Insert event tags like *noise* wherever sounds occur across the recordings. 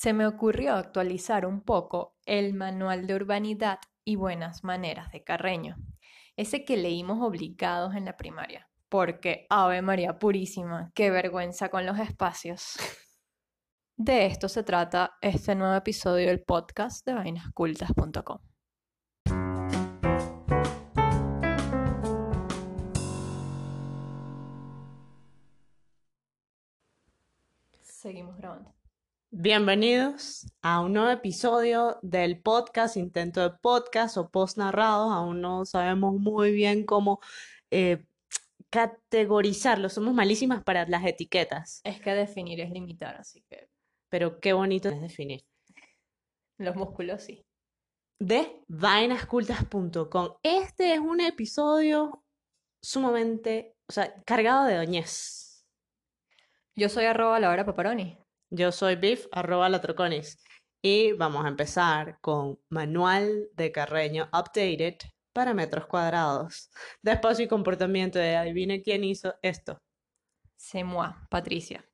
se me ocurrió actualizar un poco el Manual de Urbanidad y Buenas Maneras de Carreño, ese que leímos obligados en la primaria, porque, Ave María Purísima, qué vergüenza con los espacios. *laughs* De esto se trata este nuevo episodio del podcast de vainascultas.com. Seguimos grabando. Bienvenidos a un nuevo episodio del podcast, intento de podcast o post narrados. Aún no sabemos muy bien cómo eh, categorizarlo. Somos malísimas para las etiquetas, Es que definir es limitar, así que pero qué bonito es definir. los músculos sí. De vainascultas.com. Este es un episodio sumamente, o sea, cargado de doñez. Yo soy arroba la hora paparoni. Yo soy Biff, arroba la troconis. Y vamos a empezar con Manual de Carreño Updated para metros cuadrados. De espacio y comportamiento de adivine quién hizo esto. C'est moi, Patricia.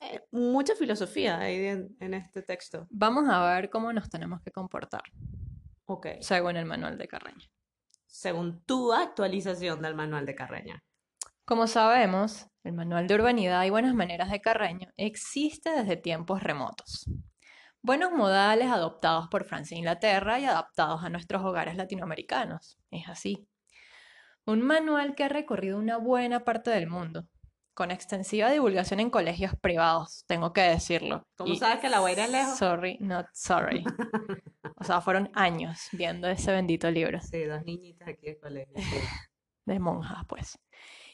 Eh, mucha filosofía ahí en, en este texto. Vamos a ver cómo nos tenemos que comportar, Ok. según el manual de Carreño. Según tu actualización del Manual de Carreño. Como sabemos, el manual de urbanidad y buenas maneras de Carreño existe desde tiempos remotos. Buenos modales adoptados por Francia e Inglaterra y adaptados a nuestros hogares latinoamericanos. Es así. Un manual que ha recorrido una buena parte del mundo, con extensiva divulgación en colegios privados, tengo que decirlo. ¿Cómo Y sabes que la voy a ir lejos? Sorry, not sorry. *laughs* O sea, fueron años viendo ese bendito libro Sí, dos niñitas aquí de colegio. sí. *laughs* de monjas, pues.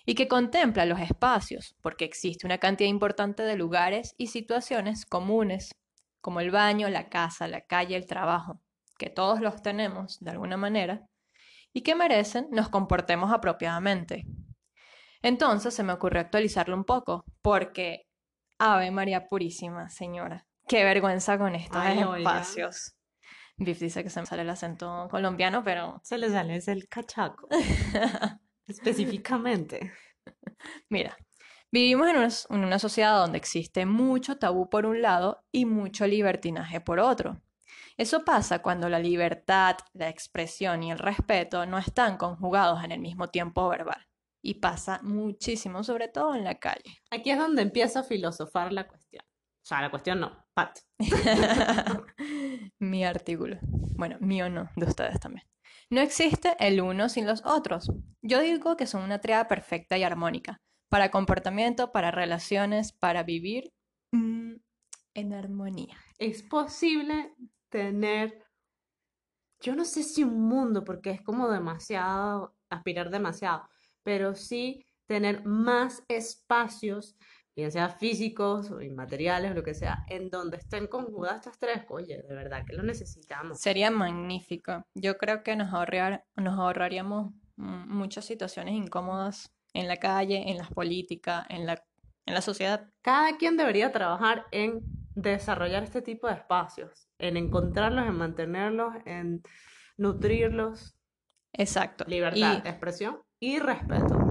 Y que contempla los espacios, porque existe una cantidad importante de lugares y situaciones comunes, como el baño, la casa, la calle, el trabajo, que todos los tenemos de alguna manera, y que merecen nos comportemos apropiadamente. Entonces se me ocurrió actualizarlo un poco, porque, Ave María Purísima, señora, qué vergüenza con estos Ay, oiga. espacios. Biff dice que se me sale el acento colombiano, pero Se le sale es el cachaco. *laughs* Específicamente. *laughs* Mira, vivimos en una, en una sociedad donde existe mucho tabú por un lado y mucho libertinaje por otro. Eso pasa cuando la libertad, la expresión y el respeto no están conjugados en el mismo tiempo verbal. Y pasa muchísimo, sobre todo en la calle. Aquí es donde empieza a filosofar la cuestión. O sea, la cuestión no, Pat. *laughs* Mi artículo. Bueno, mío no, de ustedes también. No existe el uno sin los otros. Yo digo que son una triada perfecta y armónica para comportamiento, para relaciones, para vivir mm, en armonía. Es posible tener, yo no sé si un mundo, porque es como demasiado, aspirar demasiado, pero sí tener más espacios, bien sea físicos o inmateriales lo que sea, en donde estén conjugadas estas tres. Oye, de verdad que lo necesitamos. Sería magnífico. Yo creo que nos ahorrar- nos ahorraríamos muchas situaciones incómodas en la calle, en la política, en la, en la sociedad. Cada quien debería trabajar en desarrollar este tipo de espacios, en encontrarlos, en mantenerlos, en nutrirlos. Exacto. Libertad Y- de expresión y respeto.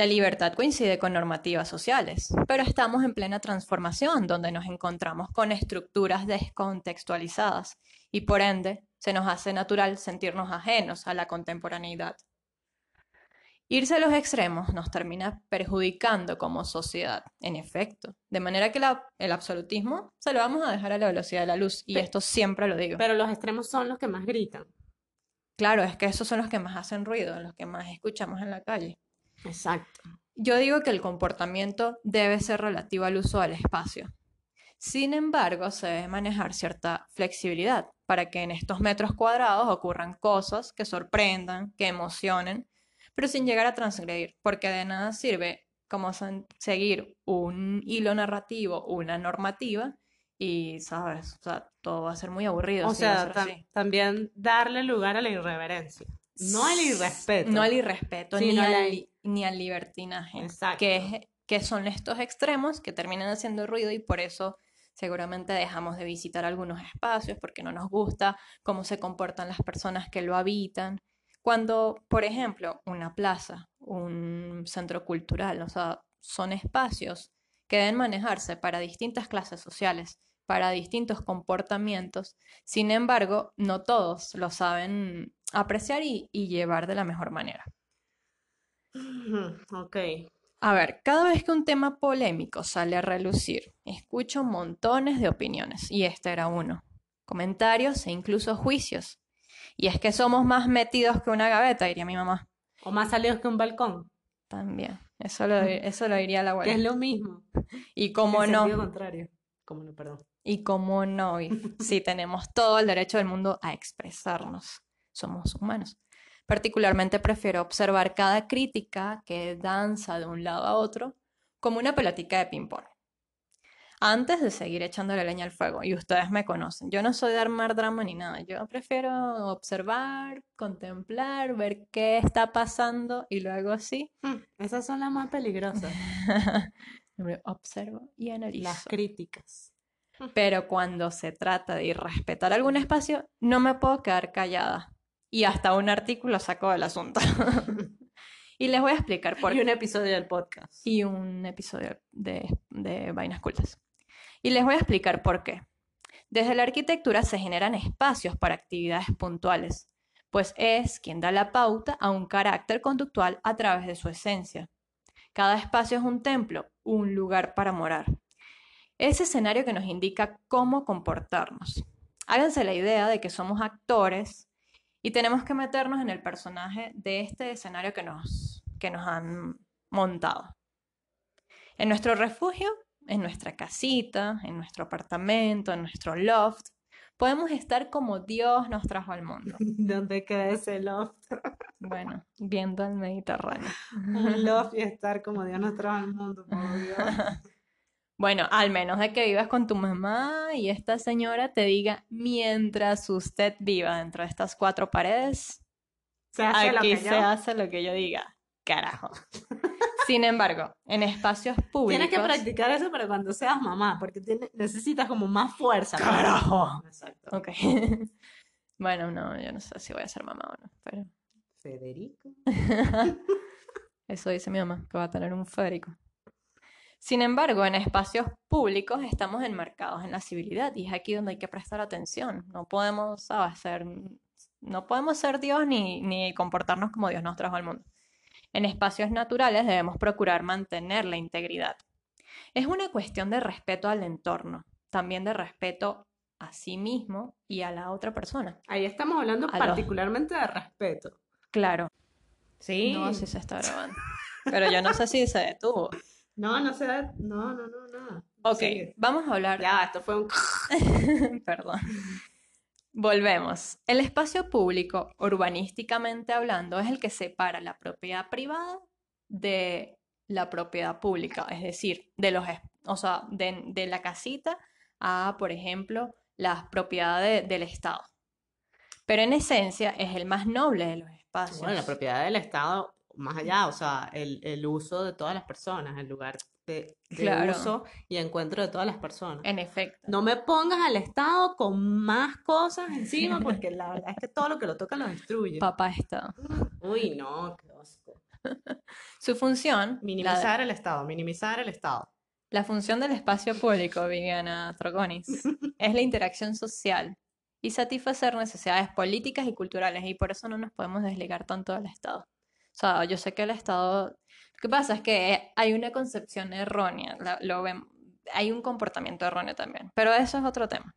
La libertad coincide con normativas sociales, pero estamos en plena transformación donde nos encontramos con estructuras descontextualizadas y por ende se nos hace natural sentirnos ajenos a la contemporaneidad. Irse a los extremos nos termina perjudicando como sociedad, en efecto, de manera que la- el absolutismo se lo vamos a dejar a la velocidad de la luz y esto siempre lo digo. Pero los extremos son los que más gritan. Claro, es que esos son los que más hacen ruido, los que más escuchamos en la calle. Exacto. Yo digo que el comportamiento debe ser relativo al uso del espacio. Sin embargo, se debe manejar cierta flexibilidad para que en estos metros cuadrados ocurran cosas que sorprendan, que emocionen, pero sin llegar a transgredir, porque de nada sirve como seguir un hilo narrativo, una normativa, y, ¿sabes? O sea, todo va a ser muy aburrido O si sea, tam- así. también darle lugar a la irreverencia. No al irrespeto. No al irrespeto, Sí, ni, no al, ni al libertinaje, Exacto. que, es- que son estos extremos que terminan haciendo ruido y por eso seguramente dejamos de visitar algunos espacios porque no nos gusta cómo se comportan las personas que lo habitan. Cuando, por ejemplo, una plaza, un centro cultural, o sea, son espacios que deben manejarse para distintas clases sociales, para distintos comportamientos. Sin embargo, no todos lo saben apreciar y, y llevar de la mejor manera. Ok. A ver, cada vez que un tema polémico sale a relucir, escucho montones de opiniones, y este era uno. Comentarios e incluso juicios. Y es que somos más metidos que una gaveta, diría mi mamá. O más salidos que un balcón, También. Eso lo, *laughs* eso lo diría la que es abuela. lo mismo. Y cómo en no. contrario. Cómo no, perdón. Y cómo no. Y *laughs* sí, tenemos todo el derecho del mundo a expresarnos. Somos humanos. Particularmente prefiero observar cada crítica que danza de un lado a otro como una pelotica de ping-pong. Antes de seguir echándole leña al fuego, y ustedes me conocen, yo no soy de armar drama ni nada, yo prefiero observar, contemplar, ver qué está pasando y luego sí, Mm, Esas son las más peligrosas, *laughs* observo y analizo. las críticas. Pero cuando se trata de irrespetar algún espacio, no me puedo quedar callada. Y hasta un artículo saco del asunto. *laughs* y les voy a explicar por Y qué. un episodio del podcast. Y un episodio de, de Vainas Cultas. Y les voy a explicar por qué. Desde la arquitectura se generan espacios para actividades puntuales, pues es quien da la pauta a un carácter conductual a través de su esencia. Cada espacio es un templo, un lugar para morar. Ese escenario que nos indica cómo comportarnos. Háganse la idea de que somos actores y tenemos que meternos en el personaje de este escenario que nos, que nos han montado. En nuestro refugio, en nuestra casita, en nuestro apartamento, en nuestro loft, podemos estar como Dios nos trajo al mundo. *laughs* ¿Dónde queda ese loft? Bueno, viendo el Mediterráneo. Un loft y estar como Dios nos trajo al mundo, por Dios. *laughs* Bueno, al menos de que vivas con tu mamá y esta señora te diga, mientras usted viva dentro de estas cuatro paredes, Se hace lo aquí que se yo- hace lo que yo diga. Carajo. *laughs* Sin embargo, en espacios públicos... Tienes que practicar eso para cuando seas mamá, porque tiene- necesitas como más fuerza. ¡Carajo! Exacto. Ok. *laughs* Bueno, no, yo no sé si voy a ser mamá o no, pero Federico. *laughs* eso dice mi mamá, que va a tener un Federico. Sin embargo, en espacios públicos estamos enmarcados en la civilidad y es aquí donde hay que prestar atención. No podemos, ¿sabes? Ser, no podemos ser Dios ni, ni comportarnos como Dios nos trajo al mundo. En espacios naturales debemos procurar mantener la integridad. Es una cuestión de respeto al entorno, también de respeto a sí mismo y a la otra persona. Ahí estamos hablando A los- particularmente de respeto. Claro, Sí. no, si se está grabando. Pero yo no sé si se detuvo. No, no se da. No, no, no, no. Ok, Sigue. vamos a hablar. Ya, esto fue un. *laughs* Perdón. Volvemos. El espacio público, urbanísticamente hablando, es el que separa la propiedad privada de la propiedad pública, es decir, de los, o sea, de, de la casita a, por ejemplo, las propiedades del Estado. Pero en esencia es el más noble de los espacios. Bueno, la propiedad del Estado, más allá, o sea, el, el uso de todas las personas, el lugar de, de Claro. uso y encuentro de todas las personas. En efecto. No me pongas al Estado con más cosas encima, *laughs* porque la verdad es que todo lo que lo toca lo destruye. Papá Estado. Uy, no, qué asco. *laughs* Su función, Minimizar el Estado, minimizar el Estado. La función del espacio público, Viviana Troconis, *laughs* es la interacción social y satisfacer necesidades políticas y culturales, y por eso no nos podemos desligar tanto del Estado. O sea, yo sé que el Estado... Lo que pasa es que hay una concepción errónea, la- lo ven- hay un comportamiento erróneo también, pero eso es otro tema.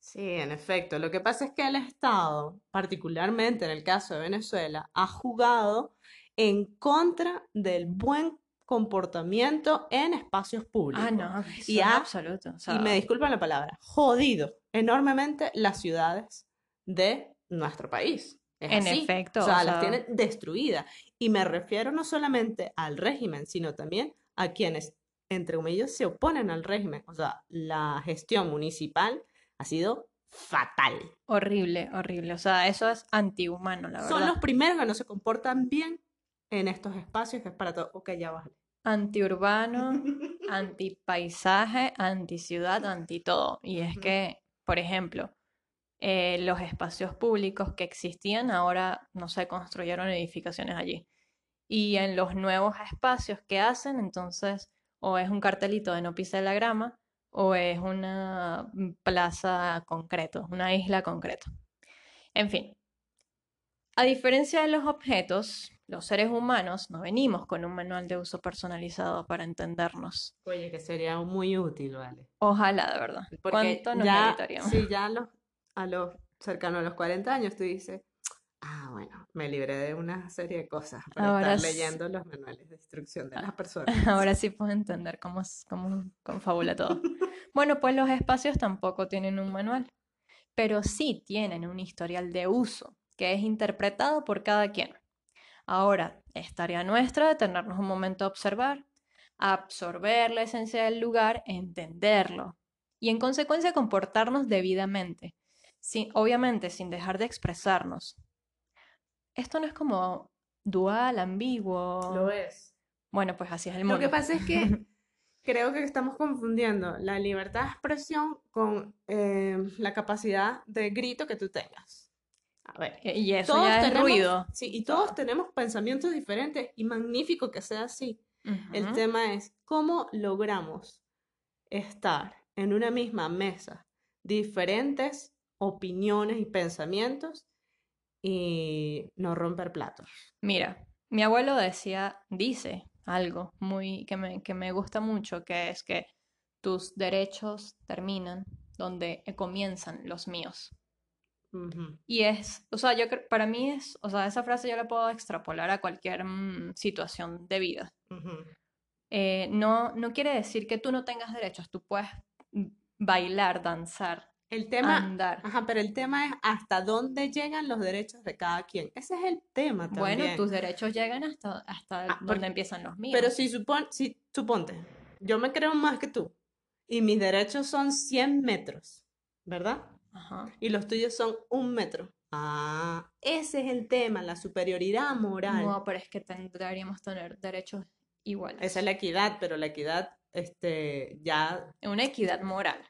Sí, en efecto. Lo que pasa es que el Estado, particularmente en el caso de Venezuela, ha jugado en contra del buen comportamiento en espacios públicos. Ah, no, Y ha- absoluto. o sea, Y me disculpan la palabra, jodido enormemente las ciudades de nuestro país. Es En así. efecto, O sea, o las sea- tienen destruidas. Y me refiero no solamente al régimen, sino también a quienes, entre comillas, se oponen al régimen. O sea, la gestión municipal ha sido fatal. horrible, horrible. O sea, eso es antihumano, la Son verdad. los primeros que no se comportan bien en estos espacios que es para todo. Ok, ya vale. Antiurbano, *laughs* antipaisaje, anticiudad, anti todo. Y es que, por ejemplo, eh, los espacios públicos que existían ahora no se construyeron edificaciones allí. Y en los nuevos espacios que hacen, entonces, o es un cartelito de no pise la grama, o es una plaza concreto, una isla concreto. En fin, a diferencia de los objetos, los seres humanos no venimos con un manual de uso personalizado para entendernos. Oye, que sería muy útil, ¿vale? Ojalá, de verdad. Porque ¿Cuánto nos ya, sí, ya los, a los cercano a los 40 años tú dices, ah, bueno, me libré de una serie de cosas para Ahora estar leyendo los manuales de instrucción de Ah, las *laughs* personas. Ahora sí puedo entender cómo, cómo confabula todo. *laughs* Bueno, pues los espacios tampoco tienen un manual, pero sí tienen un historial de uso que es interpretado por cada quien. Ahora, es tarea nuestra detenernos un momento a observar, absorber la esencia del lugar, entenderlo y en consecuencia comportarnos debidamente, sin, obviamente sin dejar de expresarnos. Esto no es como dual, ambiguo. Lo es. Bueno, pues así es el Lo que mundo. pasa es que *laughs* creo que estamos confundiendo la libertad de expresión con eh, la capacidad de grito que tú tengas. A ver, Y eso todos ya es tenemos, ruido. sí, y todos tenemos pensamientos diferentes y magnífico que sea así. El tema es cómo logramos estar en una misma mesa, diferentes opiniones y pensamientos y no romper platos. Mira, mi abuelo decía, dice algo muy que me, que me gusta mucho, que es que tus derechos terminan donde comienzan los míos. Y es, o sea, yo para mí es, o sea, esa frase yo la puedo extrapolar a cualquier mm, situación de vida. Eh, no, no quiere decir que tú no tengas derechos, tú puedes mm, bailar, danzar, El tema, andar. ajá, pero el tema es hasta dónde llegan los derechos de cada quien. Ese es el tema Bueno, también. tus derechos llegan hasta, hasta Ah, donde empiezan los míos. Pero si, supon, si suponte, yo me creo más que tú y mis derechos son 100 metros, ¿verdad? Ajá. Y los tuyos son un metro. Ah, ese es el tema, la superioridad moral. No, pero es que tendríamos tener derechos iguales. Esa es la equidad, pero la equidad, este, ya, Una equidad moral.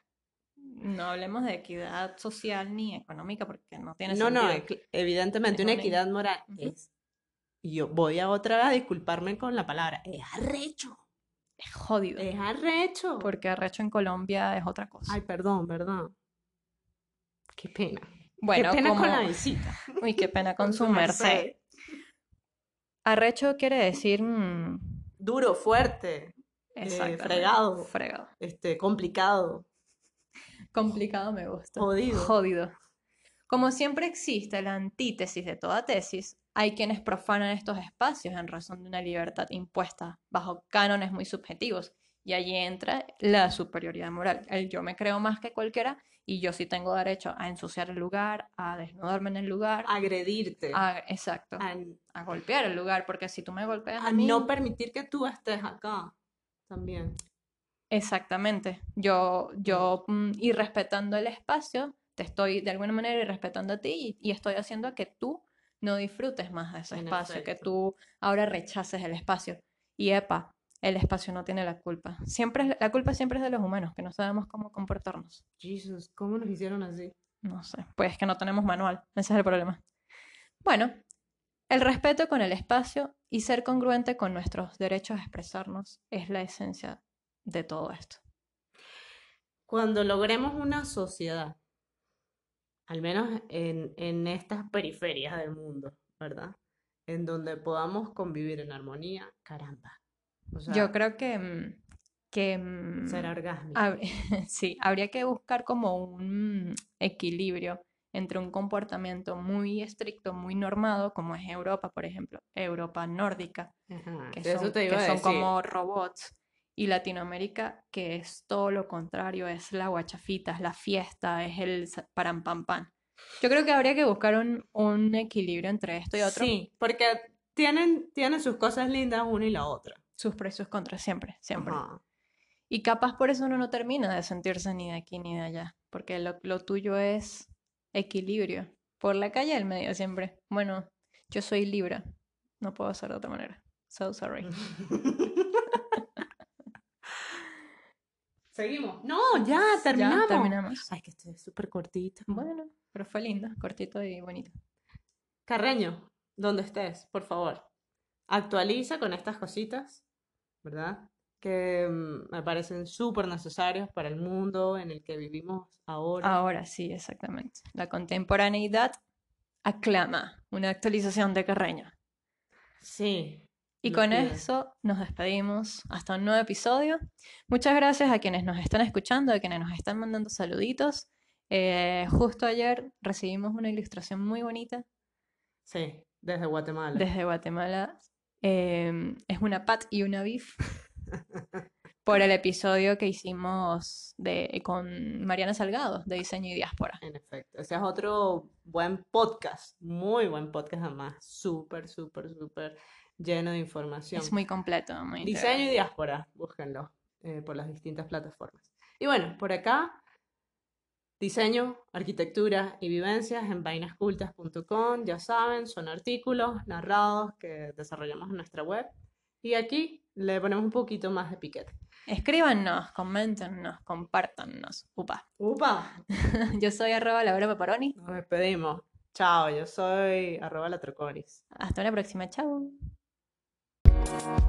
No hablemos de equidad social ni económica porque no tiene no, no, sentido. equi- evidentemente Es una equidad moral es, y yo voy a otra vez a disculparme con la palabra, es arrecho, Es jodido. es arrecho. Porque arrecho en Colombia es otra cosa. Ay, perdón, ¿verdad? Qué pena. Bueno, Qué pena con la como- visita. Uy, qué pena *laughs* con Con su merced. merced. Arrecho quiere decir mm, Duro, fuerte, exactamente, fregado. Fregado. este, complicado. Complicado me gusta. Jodido. Jodido. Como siempre existe la antítesis de toda tesis, hay quienes profanan estos espacios en razón de una libertad impuesta bajo cánones muy subjetivos. Y allí entra la superioridad moral. El yo me creo más que cualquiera y yo sí tengo derecho a ensuciar el lugar, a desnudarme en el lugar, Agredirte. a, exacto, a, a golpear el lugar, porque si tú me golpeas a a mí, no permitir que tú estés acá también. Exactamente. Yo, yo, mm, y respetando el espacio, te estoy de alguna manera respetando a ti y, y estoy haciendo que tú no disfrutes más de ese En espacio, que tú ahora rechaces el espacio. Y epa, el espacio no tiene la culpa. Siempre, es- la culpa siempre es de los humanos, que no sabemos cómo comportarnos. Jesus, ¿cómo nos hicieron así? No sé, pues que no tenemos manual, ese es el problema. Bueno, el respeto con el espacio y ser congruente con nuestros derechos a expresarnos es la esencia de todo esto. Cuando logremos una sociedad, al menos en, en estas periferias del mundo, ¿verdad? En donde podamos convivir en armonía, caramba. O sea, Yo creo que, mm, que mm, será orgásmico. hab- *laughs* sí, habría que buscar como un equilibrio entre un comportamiento muy estricto, muy normado, como es Europa, por ejemplo, Europa nórdica, Ajá, que son, que son como robots, y Latinoamérica, que es todo lo contrario, es la guachafita, es la fiesta, es el sa- param pam pam. Yo creo que habría que buscar un, un equilibrio entre esto y otro, Sí, porque tienen, tienen sus cosas lindas una y la otra. sus precios contra siempre, siempre. Ajá. Y capaz por eso uno no termina de sentirse ni de aquí ni de allá, porque lo, lo tuyo es equilibrio. Por la calle del medio siempre. Bueno, yo soy Libra, no puedo hacer de otra manera. So sorry. *laughs* Seguimos. No, ya terminamos. Ya terminamos. Ay, que estoy súper cortito. Bueno, pero fue lindo, cortito y bonito. Carreño, donde estés, por favor, actualiza con estas cositas, ¿verdad? que mm, me parecen súper necesarios para el mundo en el que vivimos ahora. Ahora sí, exactamente. La contemporaneidad aclama una actualización de Carreño. Sí. Y con pide. eso nos despedimos hasta un nuevo episodio. Muchas gracias a quienes nos están escuchando, a quienes nos están mandando saluditos. Eh, justo ayer recibimos una ilustración muy bonita Sí, desde Guatemala. desde Guatemala. Eh, es una Pat y una Beef *laughs* por el episodio que hicimos de, con Mariana Salgado de Diseño y Diáspora. En efecto, ese es otro buen podcast, muy buen podcast además, súper, súper, súper lleno de información. Es muy completo, muy Diseño y diáspora, búsquenlo eh, por las distintas plataformas. Y bueno, por acá, diseño, arquitectura y vivencias en vainascultas.com, ya saben, son artículos narrados que desarrollamos en nuestra web. Y aquí le ponemos un poquito más de piquete. Escríbanos, coméntenos, compártanos. Upa. ¡Upa! *laughs* Yo soy arroba Laura Paparoni. Nos despedimos. Chao, yo soy arroba la Troconis. Hasta la próxima. Chao. Thank